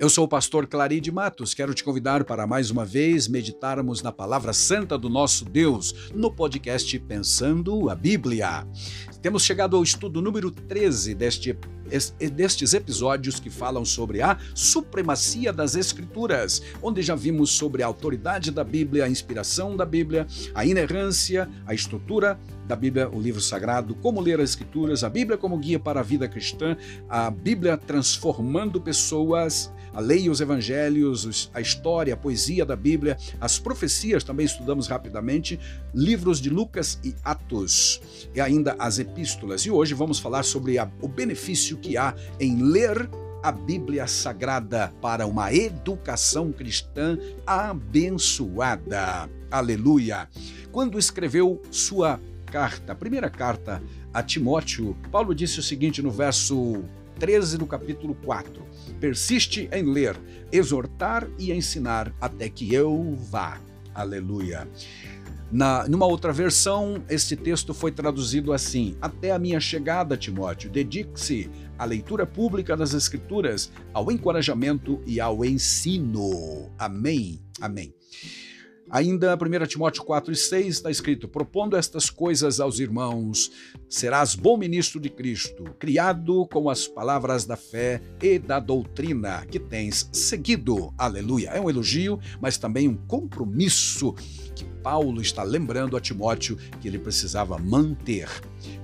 Eu sou o pastor Claride Matos. Quero te convidar para mais uma vez meditarmos na palavra santa do nosso Deus no podcast Pensando a Bíblia. Temos chegado ao estudo número 13 deste, destes episódios que falam sobre a supremacia das Escrituras, onde já vimos sobre a autoridade da Bíblia, a inspiração da Bíblia, a inerrância, a estrutura da Bíblia, o livro sagrado, como ler as Escrituras, a Bíblia como guia para a vida cristã, a Bíblia transformando pessoas a lei e os evangelhos, a história, a poesia da Bíblia, as profecias, também estudamos rapidamente, livros de Lucas e Atos, e ainda as epístolas. E hoje vamos falar sobre a, o benefício que há em ler a Bíblia Sagrada para uma educação cristã abençoada. Aleluia! Quando escreveu sua carta, a primeira carta a Timóteo, Paulo disse o seguinte no verso 13 do capítulo 4. Persiste em ler, exortar e ensinar até que eu vá. Aleluia. Na, numa outra versão, este texto foi traduzido assim: Até a minha chegada, Timóteo, dedique-se à leitura pública das Escrituras, ao encorajamento e ao ensino. Amém. Amém. Ainda 1 Timóteo 4 e 6 está escrito: Propondo estas coisas aos irmãos, serás bom ministro de Cristo, criado com as palavras da fé e da doutrina que tens seguido. Aleluia. É um elogio, mas também um compromisso que Paulo está lembrando a Timóteo que ele precisava manter.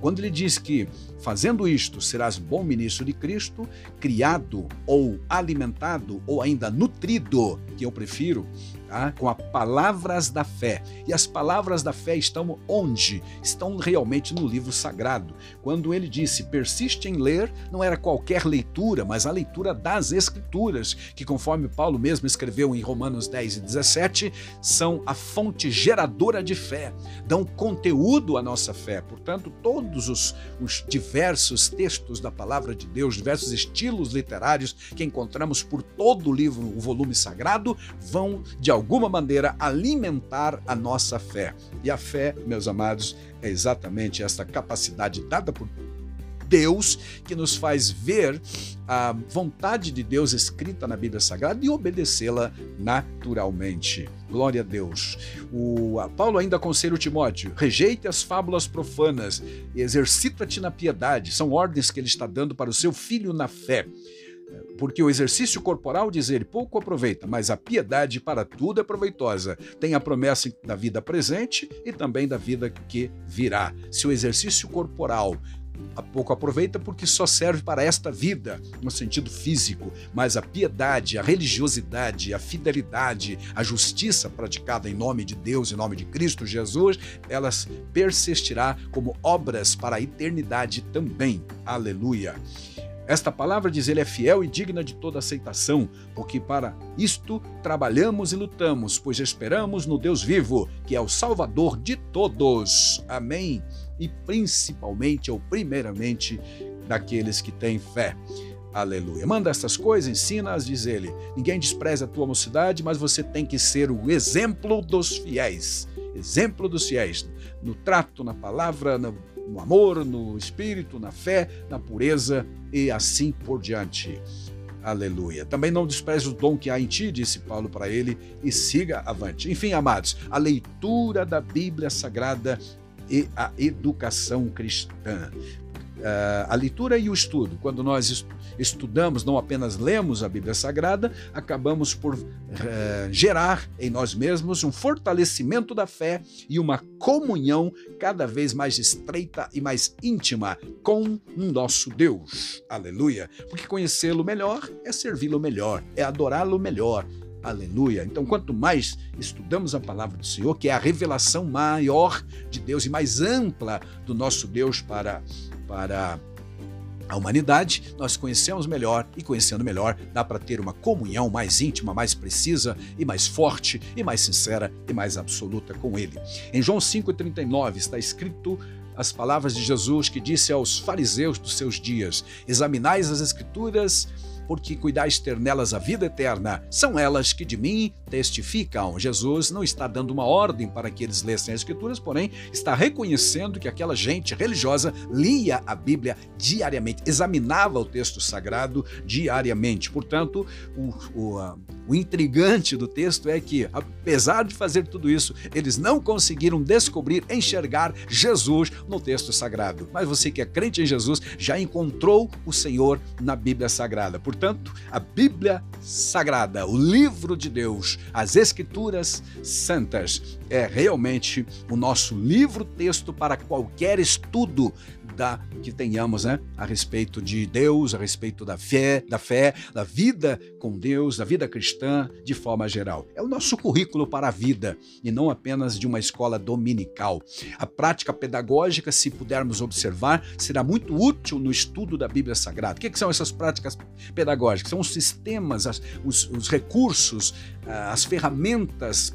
Quando ele diz que, fazendo isto, serás bom ministro de Cristo, criado ou alimentado ou ainda nutrido, que eu prefiro, tá? com as palavras da fé. E as palavras da fé estão onde? Estão realmente no livro sagrado. Quando ele disse persiste em ler, não era qualquer leitura, mas a leitura das Escrituras, que, conforme Paulo mesmo escreveu em Romanos 10 e 17, são a fonte geradora de fé, dão conteúdo à nossa fé. Portanto, todos os, os diversos textos da palavra de Deus, diversos estilos literários que encontramos por todo o livro, o volume sagrado, vão de alguma maneira alimentar a nossa fé. E a fé, meus amados, é exatamente essa capacidade dada por Deus que nos faz ver a vontade de Deus escrita na Bíblia Sagrada e obedecê-la naturalmente. Glória a Deus. O Paulo ainda aconselha o Timóteo: rejeite as fábulas profanas exercita-te na piedade. São ordens que ele está dando para o seu filho na fé porque o exercício corporal, diz ele, pouco aproveita, mas a piedade para tudo é proveitosa. Tem a promessa da vida presente e também da vida que virá. Se o exercício corporal pouco aproveita porque só serve para esta vida, no sentido físico, mas a piedade, a religiosidade, a fidelidade, a justiça praticada em nome de Deus, em nome de Cristo Jesus, elas persistirá como obras para a eternidade também. Aleluia. Esta palavra, diz ele, é fiel e digna de toda aceitação, porque para isto trabalhamos e lutamos, pois esperamos no Deus vivo, que é o Salvador de todos. Amém. E principalmente, ou primeiramente, daqueles que têm fé. Aleluia. Manda estas coisas, ensina-as, diz ele. Ninguém despreza a tua mocidade, mas você tem que ser o exemplo dos fiéis. Exemplo dos fiéis. No trato, na palavra, no no amor, no espírito, na fé, na pureza e assim por diante. Aleluia. Também não despreze o dom que há em ti, disse Paulo para ele, e siga avante. Enfim, amados, a leitura da Bíblia Sagrada e a educação cristã. Uh, a leitura e o estudo. Quando nós estudamos, não apenas lemos a Bíblia Sagrada, acabamos por uh, gerar em nós mesmos um fortalecimento da fé e uma comunhão cada vez mais estreita e mais íntima com o nosso Deus. Aleluia! Porque conhecê-lo melhor é servi-lo melhor, é adorá-lo melhor, Aleluia. Então, quanto mais estudamos a palavra do Senhor, que é a revelação maior de Deus e mais ampla do nosso Deus para para a humanidade, nós conhecemos melhor e conhecendo melhor dá para ter uma comunhão mais íntima, mais precisa e mais forte e mais sincera e mais absoluta com Ele. Em João 5,39 está escrito as palavras de Jesus que disse aos fariseus dos seus dias: Examinais as Escrituras porque cuidaste nelas a vida eterna. São elas que de mim testificam. Jesus não está dando uma ordem para que eles lessem as Escrituras, porém está reconhecendo que aquela gente religiosa lia a Bíblia diariamente, examinava o texto sagrado diariamente. Portanto, o, o, o intrigante do texto é que, apesar de fazer tudo isso, eles não conseguiram descobrir, enxergar Jesus no texto sagrado. Mas você que é crente em Jesus já encontrou o Senhor na Bíblia Sagrada. Portanto, a Bíblia Sagrada, o livro de Deus, as Escrituras Santas, é realmente o nosso livro-texto para qualquer estudo que tenhamos, né, a respeito de Deus, a respeito da fé, da fé, da vida com Deus, da vida cristã de forma geral. É o nosso currículo para a vida e não apenas de uma escola dominical. A prática pedagógica, se pudermos observar, será muito útil no estudo da Bíblia Sagrada. O que, são essas práticas pedagógicas? São os sistemas, os, os recursos, ah, as ferramentas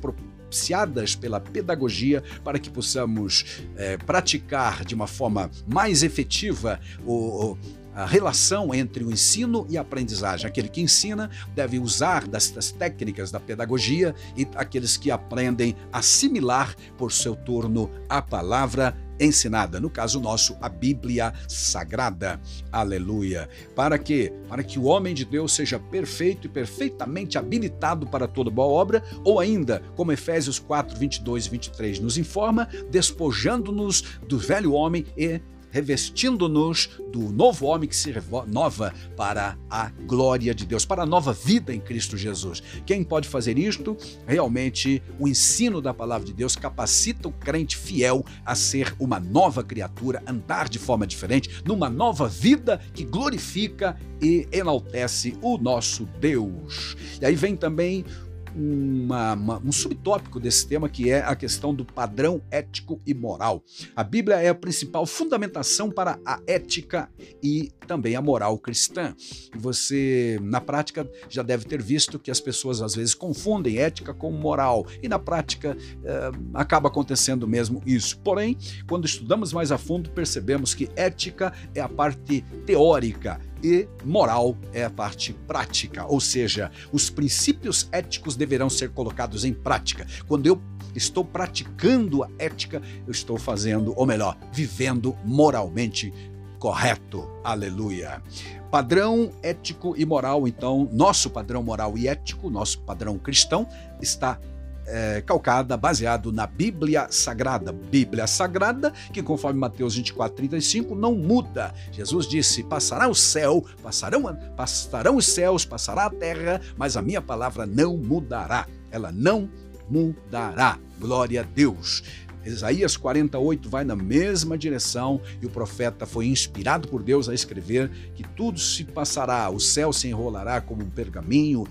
propiciadas pela pedagogia para que possamos é, praticar de uma forma mais efetiva o, a relação entre o ensino e a aprendizagem. Aquele que ensina deve usar das, técnicas da pedagogia e aqueles que aprendem assimilar por seu turno a palavra ensinada, no caso nosso, a Bíblia Sagrada. Aleluia. Para que? Para que o homem de Deus seja perfeito e perfeitamente habilitado para toda boa obra, ou ainda, como Efésios 4, 22 e 23 nos informa, despojando-nos do velho homem e revestindo-nos do novo homem que se renova para a glória de Deus, para a nova vida em Cristo Jesus. Quem pode fazer isto? Realmente, o ensino da palavra de Deus capacita o crente fiel a ser uma nova criatura, andar de forma diferente, numa nova vida que glorifica e enaltece o nosso Deus. E aí vem também uma, uma, um subtópico desse tema que é a questão do padrão ético e moral. A Bíblia é a principal fundamentação para a ética e também a moral cristã. Você, na prática, já deve ter visto que as pessoas às vezes confundem ética com moral, e na prática eh, acaba acontecendo mesmo isso. Porém, quando estudamos mais a fundo, percebemos que ética é a parte teórica e moral é a parte prática, ou seja, os princípios éticos deverão ser colocados em prática. Quando eu estou praticando a ética, eu estou fazendo, ou melhor, vivendo moralmente correto. Aleluia. Padrão ético e moral, então, nosso padrão moral e ético, nosso padrão cristão, está é, calcada, baseado na Bíblia Sagrada. Bíblia Sagrada, que conforme Mateus 24, 35, não muda. Jesus disse: passará o céu, passarão, passarão os céus, passará a terra, mas a minha palavra não mudará. Ela não mudará. Glória a Deus. Isaías 48 vai na mesma direção e o profeta foi inspirado por Deus a escrever que tudo se passará, o céu se enrolará como um pergaminho,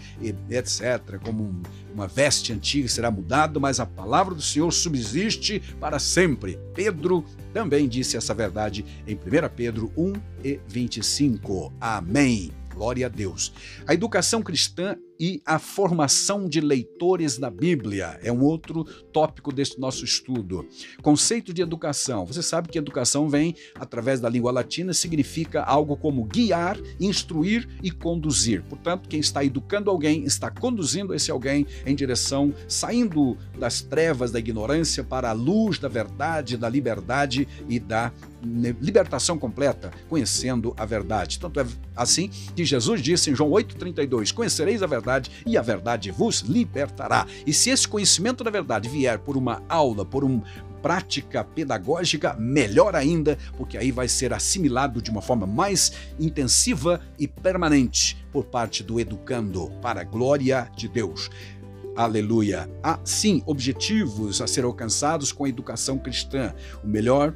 etc., como um, uma veste antiga será mudado, mas a palavra do Senhor subsiste para sempre. Pedro também disse essa verdade em 1 Pedro 1 e 25. Amém. Glória a Deus. A educação cristã e a formação de leitores da Bíblia é um outro tópico deste nosso estudo. Conceito de educação. Você sabe que educação vem através da língua latina, significa algo como guiar, instruir e conduzir. Portanto, quem está educando alguém está conduzindo esse alguém em direção, saindo das trevas da ignorância para a luz da verdade, da liberdade e da libertação completa, conhecendo a verdade. Tanto é assim que Jesus disse em João 8,32: Conhecereis a verdade e a verdade vos libertará. E se esse conhecimento da verdade vier por uma aula, por uma prática pedagógica, melhor ainda, porque aí vai ser assimilado de uma forma mais intensiva e permanente por parte do educando, para a glória de Deus. Aleluia. Há sim objetivos a ser alcançados com a educação cristã. O melhor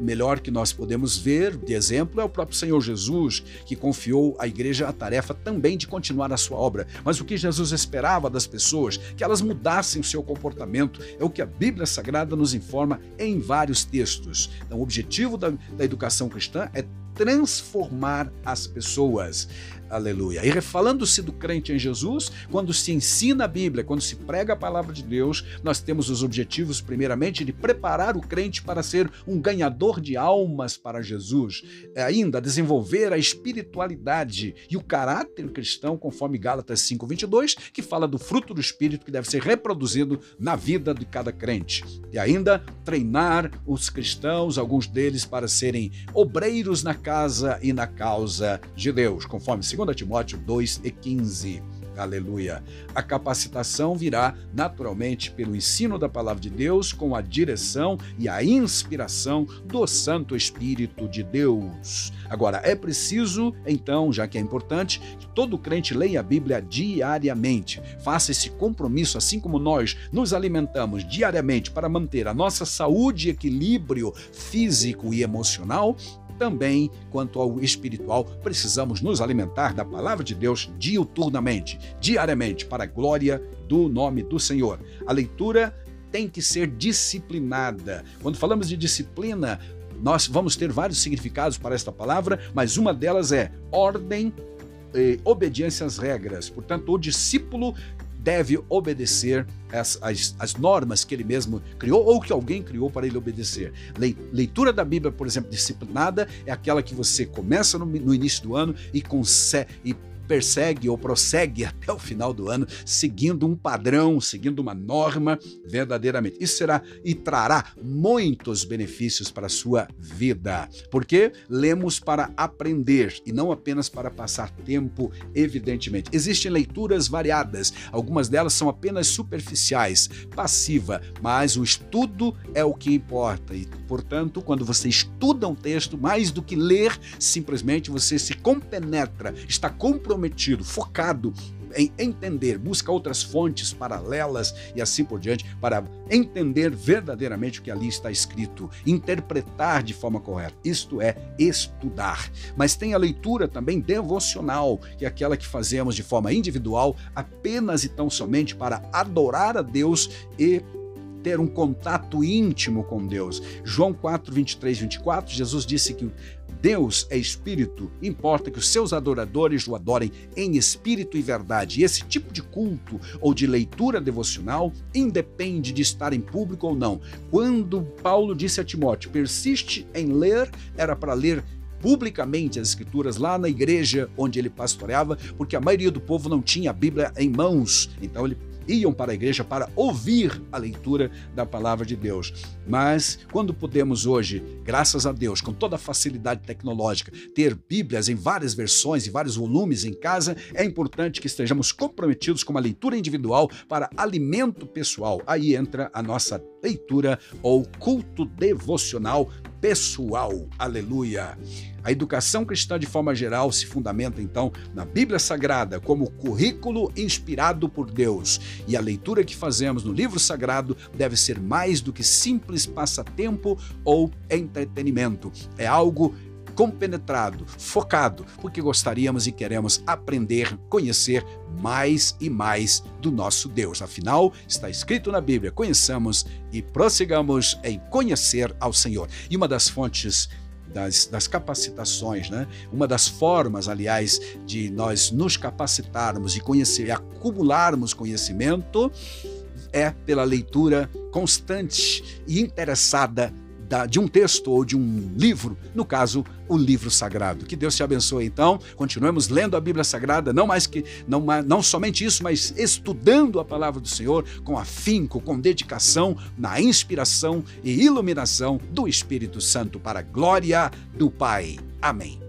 melhor que nós podemos ver de exemplo é o próprio Senhor Jesus, que confiou à igreja a tarefa também de continuar a sua obra. Mas o que Jesus esperava das pessoas, que elas mudassem o seu comportamento, é o que a Bíblia Sagrada nos informa em vários textos. Então, o objetivo da, da educação cristã é transformar as pessoas. Aleluia. E falando-se do crente em Jesus, quando se ensina a Bíblia, quando se prega a palavra de Deus, nós temos os objetivos, primeiramente, de preparar o crente para ser um ganhador de almas para Jesus. É ainda, desenvolver a espiritualidade e o caráter cristão, conforme Gálatas 5,22, que fala do fruto do Espírito que deve ser reproduzido na vida de cada crente. E ainda, treinar os cristãos, alguns deles, para serem obreiros na casa e na causa de Deus, conforme 2 Timóteo 2 e 15. Aleluia. A capacitação virá naturalmente pelo ensino da palavra de Deus, com a direção e a inspiração do Santo Espírito de Deus. Agora, é preciso, então, já que é importante, que todo crente leia a Bíblia diariamente. Faça esse compromisso, assim como nós nos alimentamos diariamente para manter a nossa saúde e equilíbrio físico e emocional, também, quanto ao espiritual, precisamos nos alimentar da palavra de Deus diuturnamente, diariamente, para a glória do nome do Senhor. A leitura tem que ser disciplinada. Quando falamos de disciplina, nós vamos ter vários significados para esta palavra, mas uma delas é ordem e obediência às regras. Portanto, o discípulo deve obedecer as, as, as, normas que ele mesmo criou ou que alguém criou para ele obedecer. Leitura da Bíblia, por exemplo, disciplinada, é aquela que você começa no, no início do ano e, consegue, persegue ou prossegue até o final do ano, seguindo um padrão, seguindo uma norma verdadeiramente. Isso será e trará muitos benefícios para a sua vida, porque lemos para aprender e não apenas para passar tempo, evidentemente. Existem leituras variadas, algumas delas são apenas superficiais, passiva, mas o estudo é o que importa e, portanto, quando você estuda um texto, mais do que ler, simplesmente você se compenetra, está comprometido comprometido, focado em entender, busca outras fontes paralelas e assim por diante, para entender verdadeiramente o que ali está escrito, interpretar de forma correta. Isto é estudar. Mas tem a leitura também devocional, que é aquela que fazemos de forma individual, apenas e tão somente para adorar a Deus e ter um contato íntimo com Deus. João 4, 23, 24, Jesus disse que Deus é espírito, importa que os seus adoradores o adorem em espírito e verdade. E esse tipo de culto ou de leitura devocional independe de estar em público ou não. Quando Paulo disse a Timóteo, persiste em ler, era para ler publicamente as escrituras lá na igreja onde ele pastoreava, porque a maioria do povo não tinha a Bíblia em mãos. Então ele iam para a igreja para ouvir a leitura da palavra de Deus. Mas quando podemos hoje, graças a Deus, com toda a facilidade tecnológica, ter Bíblias em várias versões e vários volumes em casa, é importante que estejamos comprometidos com uma leitura individual para alimento pessoal. Aí entra a nossa leitura ou culto devocional pessoal. Aleluia. A educação cristã, de forma geral, se fundamenta então na Bíblia Sagrada como currículo inspirado por Deus. E a leitura que fazemos no livro sagrado deve ser mais do que simples passatempo ou entretenimento. É algo compenetrado, focado, porque gostaríamos e queremos aprender, conhecer mais e mais do nosso Deus. Afinal, está escrito na Bíblia: conheçamos e prossigamos em conhecer ao Senhor. E uma das fontes das, das, capacitações, né? Uma das formas, aliás, de nós nos capacitarmos e conhecer, e acumularmos conhecimento é pela leitura constante e interessada da, de um texto ou de um livro, no caso, o livro sagrado. Que Deus te abençoe então. Continuemos lendo a Bíblia Sagrada, não mais que não, não somente isso, mas estudando a palavra do Senhor com afinco, com dedicação, na inspiração e iluminação do Espírito Santo para a glória do Pai. Amém.